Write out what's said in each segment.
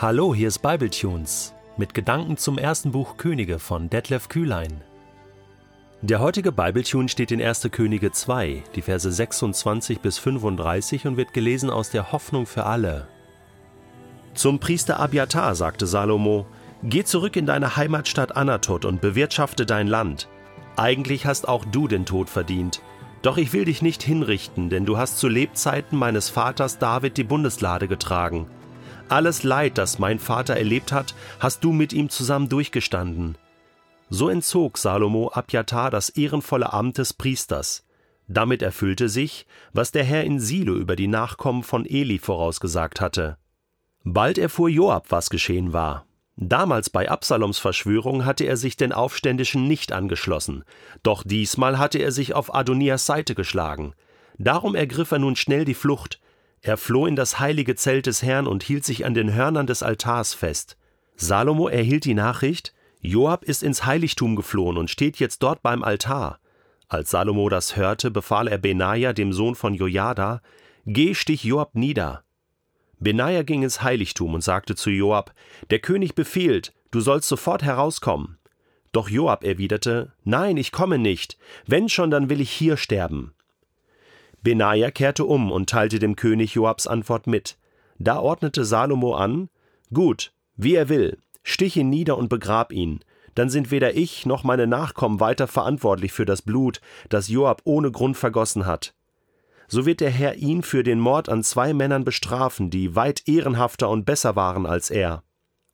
Hallo, hier ist Bibletunes mit Gedanken zum ersten Buch Könige von Detlef Kühlein. Der heutige Bibletune steht in 1. Könige 2, die Verse 26 bis 35 und wird gelesen aus der Hoffnung für alle. Zum Priester Abiatar sagte Salomo: Geh zurück in deine Heimatstadt Anatot und bewirtschafte dein Land. Eigentlich hast auch du den Tod verdient. Doch ich will dich nicht hinrichten, denn du hast zu Lebzeiten meines Vaters David die Bundeslade getragen. Alles Leid, das mein Vater erlebt hat, hast du mit ihm zusammen durchgestanden. So entzog Salomo Abjatar das ehrenvolle Amt des Priesters. Damit erfüllte sich, was der Herr in Silo über die Nachkommen von Eli vorausgesagt hatte. Bald erfuhr Joab, was geschehen war. Damals bei Absaloms Verschwörung hatte er sich den Aufständischen nicht angeschlossen, doch diesmal hatte er sich auf Adonias Seite geschlagen. Darum ergriff er nun schnell die Flucht, er floh in das heilige Zelt des Herrn und hielt sich an den Hörnern des Altars fest. Salomo erhielt die Nachricht, Joab ist ins Heiligtum geflohen und steht jetzt dort beim Altar. Als Salomo das hörte, befahl er Benaja, dem Sohn von Jojada, Geh, stich Joab nieder. Benaja ging ins Heiligtum und sagte zu Joab, Der König befiehlt, du sollst sofort herauskommen. Doch Joab erwiderte, Nein, ich komme nicht, wenn schon, dann will ich hier sterben. Benaja kehrte um und teilte dem König Joabs Antwort mit. Da ordnete Salomo an: Gut, wie er will, stich ihn nieder und begrab ihn. Dann sind weder ich noch meine Nachkommen weiter verantwortlich für das Blut, das Joab ohne Grund vergossen hat. So wird der Herr ihn für den Mord an zwei Männern bestrafen, die weit ehrenhafter und besser waren als er.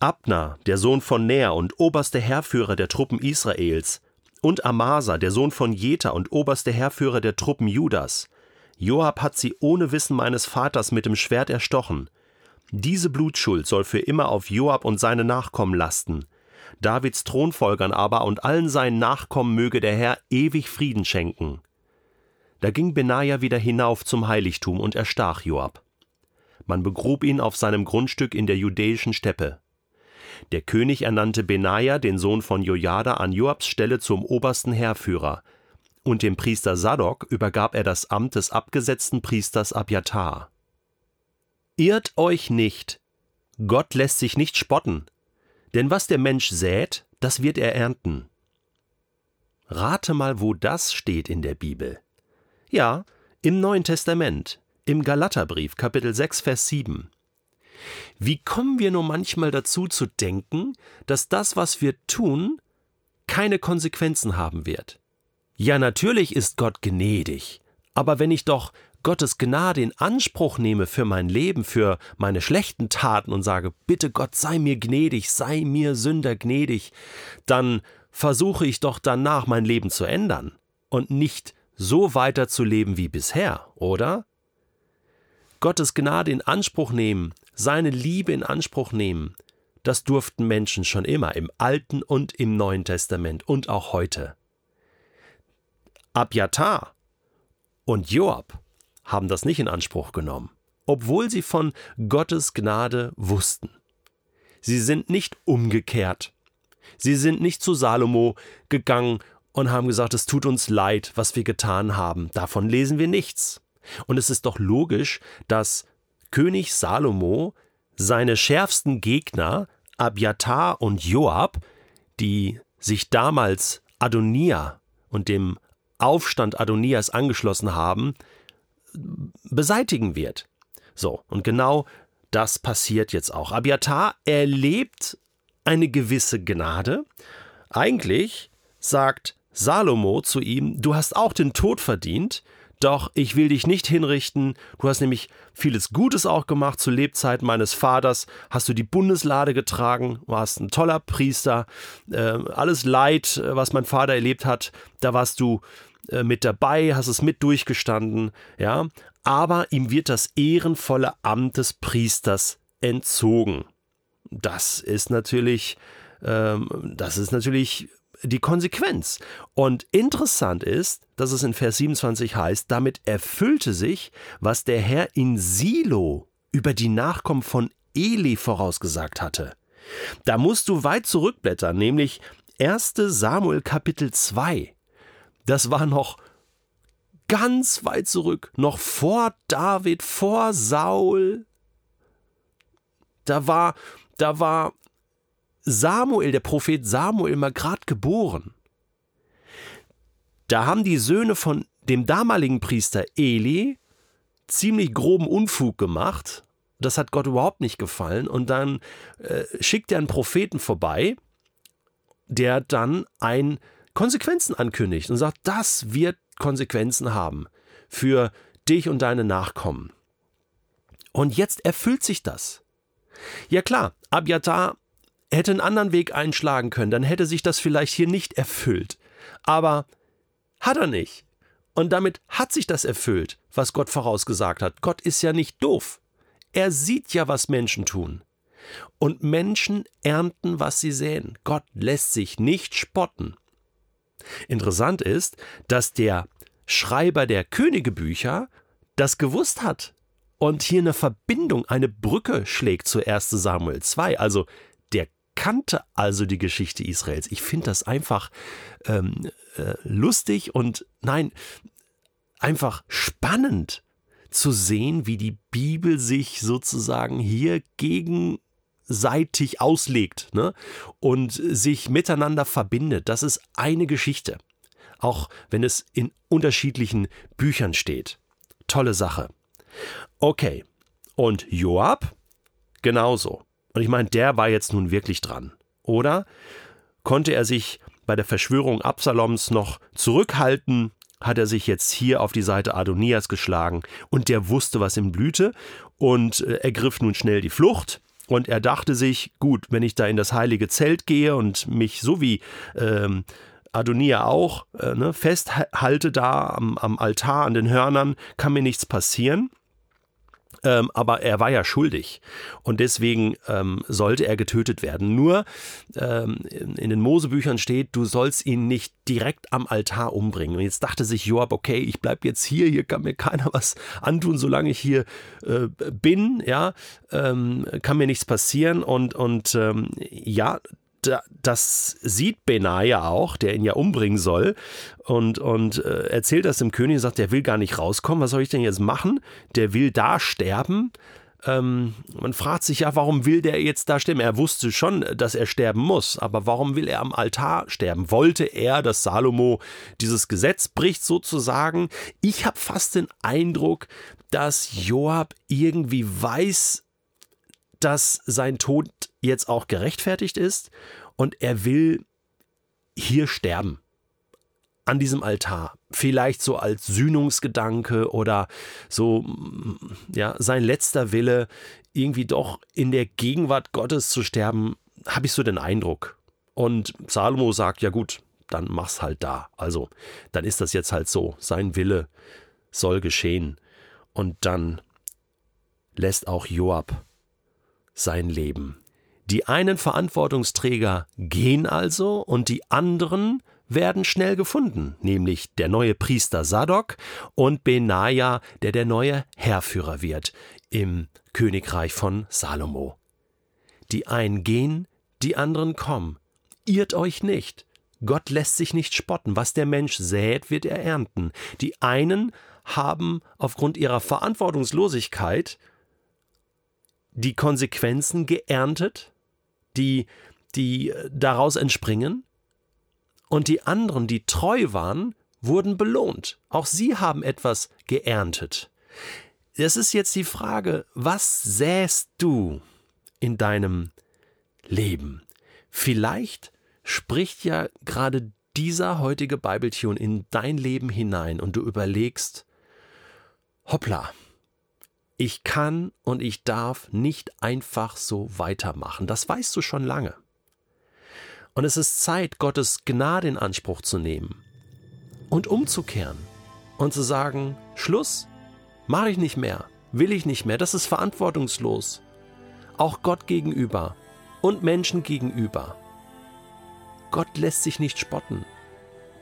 Abner, der Sohn von Ner und oberste Heerführer der Truppen Israels, und Amasa, der Sohn von Jeta und oberste Heerführer der Truppen Judas, Joab hat sie ohne Wissen meines Vaters mit dem Schwert erstochen. Diese Blutschuld soll für immer auf Joab und seine Nachkommen lasten. Davids Thronfolgern aber und allen seinen Nachkommen möge der Herr ewig Frieden schenken. Da ging Benaja wieder hinauf zum Heiligtum und erstach Joab. Man begrub ihn auf seinem Grundstück in der judäischen Steppe. Der König ernannte Benaja, den Sohn von Jojada, an Joabs Stelle zum obersten Heerführer, und dem Priester Sadok übergab er das Amt des abgesetzten Priesters Abjatar. Irrt euch nicht, Gott lässt sich nicht spotten, denn was der Mensch sät, das wird er ernten. Rate mal, wo das steht in der Bibel. Ja, im Neuen Testament, im Galaterbrief, Kapitel 6, Vers 7. Wie kommen wir nur manchmal dazu zu denken, dass das, was wir tun, keine Konsequenzen haben wird? Ja, natürlich ist Gott gnädig, aber wenn ich doch Gottes Gnade in Anspruch nehme für mein Leben, für meine schlechten Taten und sage, bitte Gott, sei mir gnädig, sei mir Sünder gnädig, dann versuche ich doch danach mein Leben zu ändern und nicht so weiterzuleben wie bisher, oder? Gottes Gnade in Anspruch nehmen, seine Liebe in Anspruch nehmen, das durften Menschen schon immer im Alten und im Neuen Testament und auch heute. Abjatar und Joab haben das nicht in Anspruch genommen, obwohl sie von Gottes Gnade wussten. Sie sind nicht umgekehrt. Sie sind nicht zu Salomo gegangen und haben gesagt, es tut uns leid, was wir getan haben. Davon lesen wir nichts. Und es ist doch logisch, dass König Salomo seine schärfsten Gegner, Abjatar und Joab, die sich damals Adonia und dem Aufstand Adonias angeschlossen haben, beseitigen wird. So, und genau das passiert jetzt auch. Abiatar erlebt eine gewisse Gnade. Eigentlich sagt Salomo zu ihm, du hast auch den Tod verdient, doch ich will dich nicht hinrichten, du hast nämlich vieles Gutes auch gemacht. Zu Lebzeiten meines Vaters hast du die Bundeslade getragen, warst ein toller Priester. Äh, alles Leid, äh, was mein Vater erlebt hat, da warst du äh, mit dabei, hast es mit durchgestanden, ja. Aber ihm wird das ehrenvolle Amt des Priesters entzogen. Das ist natürlich, ähm, das ist natürlich die Konsequenz. Und interessant ist, dass es in Vers 27 heißt, damit erfüllte sich, was der Herr in Silo über die Nachkommen von Eli vorausgesagt hatte. Da musst du weit zurückblättern, nämlich 1. Samuel Kapitel 2. Das war noch ganz weit zurück, noch vor David, vor Saul. Da war da war Samuel, der Prophet Samuel, mal gerade geboren. Da haben die Söhne von dem damaligen Priester Eli ziemlich groben Unfug gemacht. Das hat Gott überhaupt nicht gefallen. Und dann äh, schickt er einen Propheten vorbei, der dann ein Konsequenzen ankündigt und sagt, das wird Konsequenzen haben für dich und deine Nachkommen. Und jetzt erfüllt sich das. Ja klar, Abiatar hätte einen anderen Weg einschlagen können, dann hätte sich das vielleicht hier nicht erfüllt. Aber hat er nicht. Und damit hat sich das erfüllt, was Gott vorausgesagt hat. Gott ist ja nicht doof. Er sieht ja, was Menschen tun. Und Menschen ernten, was sie säen. Gott lässt sich nicht spotten. Interessant ist, dass der Schreiber der Königebücher das gewusst hat und hier eine Verbindung, eine Brücke schlägt zu 1 Samuel 2. Also kannte also die Geschichte Israels. Ich finde das einfach ähm, äh, lustig und nein, einfach spannend zu sehen, wie die Bibel sich sozusagen hier gegenseitig auslegt ne? und sich miteinander verbindet. Das ist eine Geschichte, auch wenn es in unterschiedlichen Büchern steht. Tolle Sache. Okay, und Joab genauso. Und ich meine, der war jetzt nun wirklich dran. Oder konnte er sich bei der Verschwörung Absaloms noch zurückhalten, hat er sich jetzt hier auf die Seite Adonias geschlagen und der wusste, was ihm blühte und äh, ergriff nun schnell die Flucht. Und er dachte sich, gut, wenn ich da in das heilige Zelt gehe und mich so wie ähm, Adonia auch äh, ne, festhalte da am, am Altar an den Hörnern, kann mir nichts passieren. Ähm, aber er war ja schuldig und deswegen ähm, sollte er getötet werden. Nur ähm, in den Mosebüchern steht, du sollst ihn nicht direkt am Altar umbringen. Und jetzt dachte sich Joab, okay, ich bleibe jetzt hier, hier kann mir keiner was antun, solange ich hier äh, bin, ja, ähm, kann mir nichts passieren und, und ähm, ja, das sieht Benaja auch, der ihn ja umbringen soll, und, und äh, erzählt das dem König und sagt, der will gar nicht rauskommen, was soll ich denn jetzt machen? Der will da sterben. Ähm, man fragt sich ja, warum will der jetzt da sterben? Er wusste schon, dass er sterben muss, aber warum will er am Altar sterben? Wollte er, dass Salomo dieses Gesetz bricht sozusagen? Ich habe fast den Eindruck, dass Joab irgendwie weiß, dass sein Tod jetzt auch gerechtfertigt ist und er will hier sterben. An diesem Altar. Vielleicht so als Sühnungsgedanke oder so, ja, sein letzter Wille, irgendwie doch in der Gegenwart Gottes zu sterben, habe ich so den Eindruck. Und Salomo sagt, ja gut, dann mach's halt da. Also, dann ist das jetzt halt so. Sein Wille soll geschehen. Und dann lässt auch Joab sein Leben. Die einen Verantwortungsträger gehen also und die anderen werden schnell gefunden, nämlich der neue Priester Sadok und Benaja, der der neue Herrführer wird im Königreich von Salomo. Die einen gehen, die anderen kommen. Irrt euch nicht. Gott lässt sich nicht spotten. Was der Mensch sät, wird er ernten. Die einen haben aufgrund ihrer Verantwortungslosigkeit die Konsequenzen geerntet, die, die daraus entspringen, und die anderen, die treu waren, wurden belohnt. Auch sie haben etwas geerntet. Es ist jetzt die Frage, was säst du in deinem Leben? Vielleicht spricht ja gerade dieser heutige Bibeltune in dein Leben hinein und du überlegst, hoppla, ich kann und ich darf nicht einfach so weitermachen. Das weißt du schon lange. Und es ist Zeit, Gottes Gnade in Anspruch zu nehmen und umzukehren und zu sagen, Schluss, mache ich nicht mehr, will ich nicht mehr, das ist verantwortungslos. Auch Gott gegenüber und Menschen gegenüber. Gott lässt sich nicht spotten.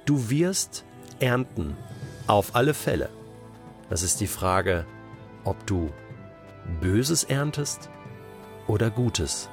Du wirst ernten, auf alle Fälle. Das ist die Frage, ob du Böses erntest oder Gutes.